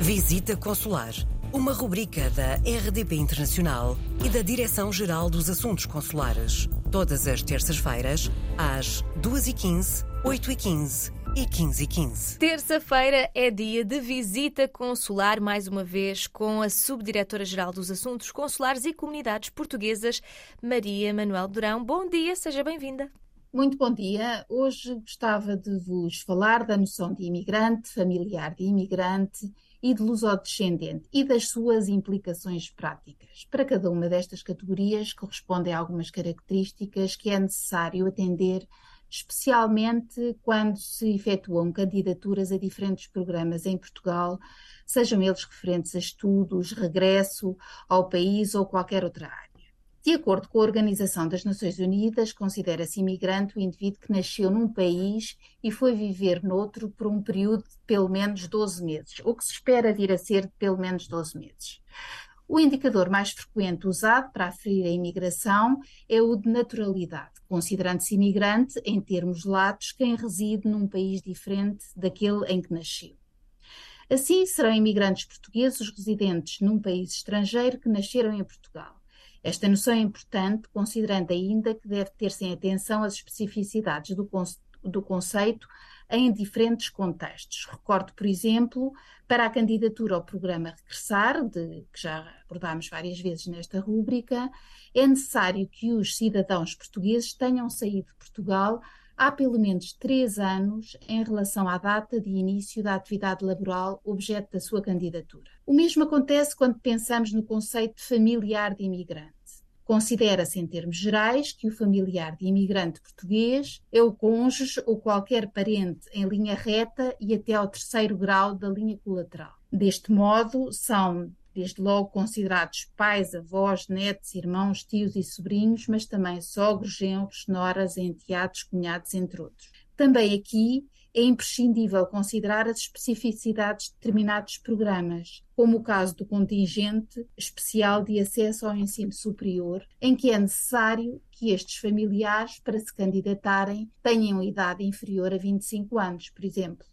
Visita Consular, uma rubrica da RDP Internacional e da Direção-Geral dos Assuntos Consulares. Todas as terças-feiras, às 2h15, 8h15 e 15h15. Terça-feira é dia de visita consular, mais uma vez, com a Subdiretora-Geral dos Assuntos Consulares e Comunidades Portuguesas, Maria Manuel Durão. Bom dia, seja bem-vinda. Muito bom dia. Hoje gostava de vos falar da noção de imigrante, familiar de imigrante e de lusodescendente e das suas implicações práticas. Para cada uma destas categorias correspondem algumas características que é necessário atender, especialmente quando se efetuam candidaturas a diferentes programas em Portugal, sejam eles referentes a estudos, regresso ao país ou qualquer outra área. De acordo com a Organização das Nações Unidas, considera-se imigrante o indivíduo que nasceu num país e foi viver noutro por um período de pelo menos 12 meses, ou que se espera vir a ser de pelo menos 12 meses. O indicador mais frequente usado para aferir a imigração é o de naturalidade, considerando-se imigrante, em termos latos, quem reside num país diferente daquele em que nasceu. Assim, serão imigrantes portugueses residentes num país estrangeiro que nasceram em Portugal. Esta noção é importante, considerando ainda que deve ter-se em atenção as especificidades do, conce do conceito em diferentes contextos. Recordo, por exemplo, para a candidatura ao programa Regressar, de, que já abordámos várias vezes nesta rúbrica, é necessário que os cidadãos portugueses tenham saído de Portugal há pelo menos três anos em relação à data de início da atividade laboral objeto da sua candidatura. O mesmo acontece quando pensamos no conceito familiar de imigrante. Considera-se, em termos gerais, que o familiar de imigrante português é o cônjuge ou qualquer parente em linha reta e até ao terceiro grau da linha colateral. Deste modo, são desde logo considerados pais, avós, netos, irmãos, tios e sobrinhos, mas também sogros, genros, noras, enteados, cunhados, entre outros. Também aqui é imprescindível considerar as especificidades de determinados programas, como o caso do contingente especial de acesso ao ensino superior, em que é necessário que estes familiares, para se candidatarem, tenham idade inferior a 25 anos, por exemplo.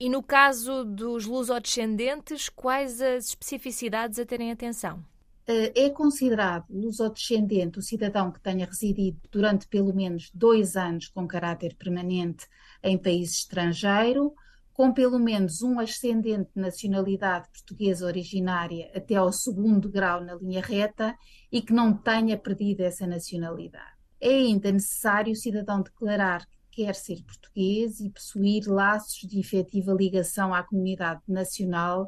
E no caso dos lusodescendentes, quais as especificidades a terem atenção? Eh, é considerado lusodescendente o cidadão que tenha residido durante pelo menos dois anos com caráter permanente em país estrangeiro, com pelo menos um ascendente de nacionalidade portuguesa originária até ao segundo grau na linha reta e que não tenha perdido essa nacionalidade. É ainda necessário o cidadão declarar que quer ser português e possuir laços de efetiva ligação à comunidade nacional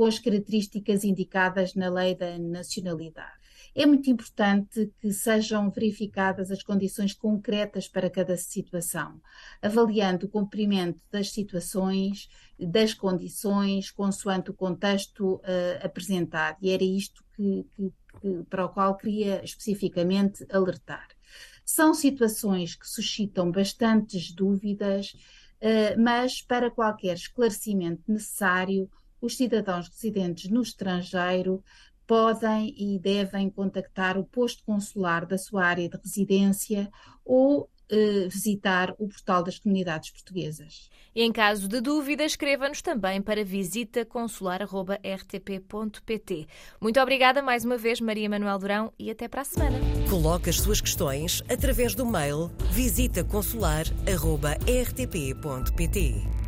com as características indicadas na lei da nacionalidade. É muito importante que sejam verificadas as condições concretas para cada situação, avaliando o cumprimento das situações, das condições, consoante o contexto uh, apresentado. E era isto que, que, que, para o qual queria especificamente alertar. São situações que suscitam bastantes dúvidas, uh, mas para qualquer esclarecimento necessário, os cidadãos residentes no estrangeiro podem e devem contactar o posto consular da sua área de residência ou eh, visitar o portal das comunidades portuguesas. E em caso de dúvida, escreva-nos também para visita-consular.rtp.pt. Muito obrigada mais uma vez, Maria Manuel Durão, e até para a semana. Coloque as suas questões através do mail visita-consular.rtp.pt.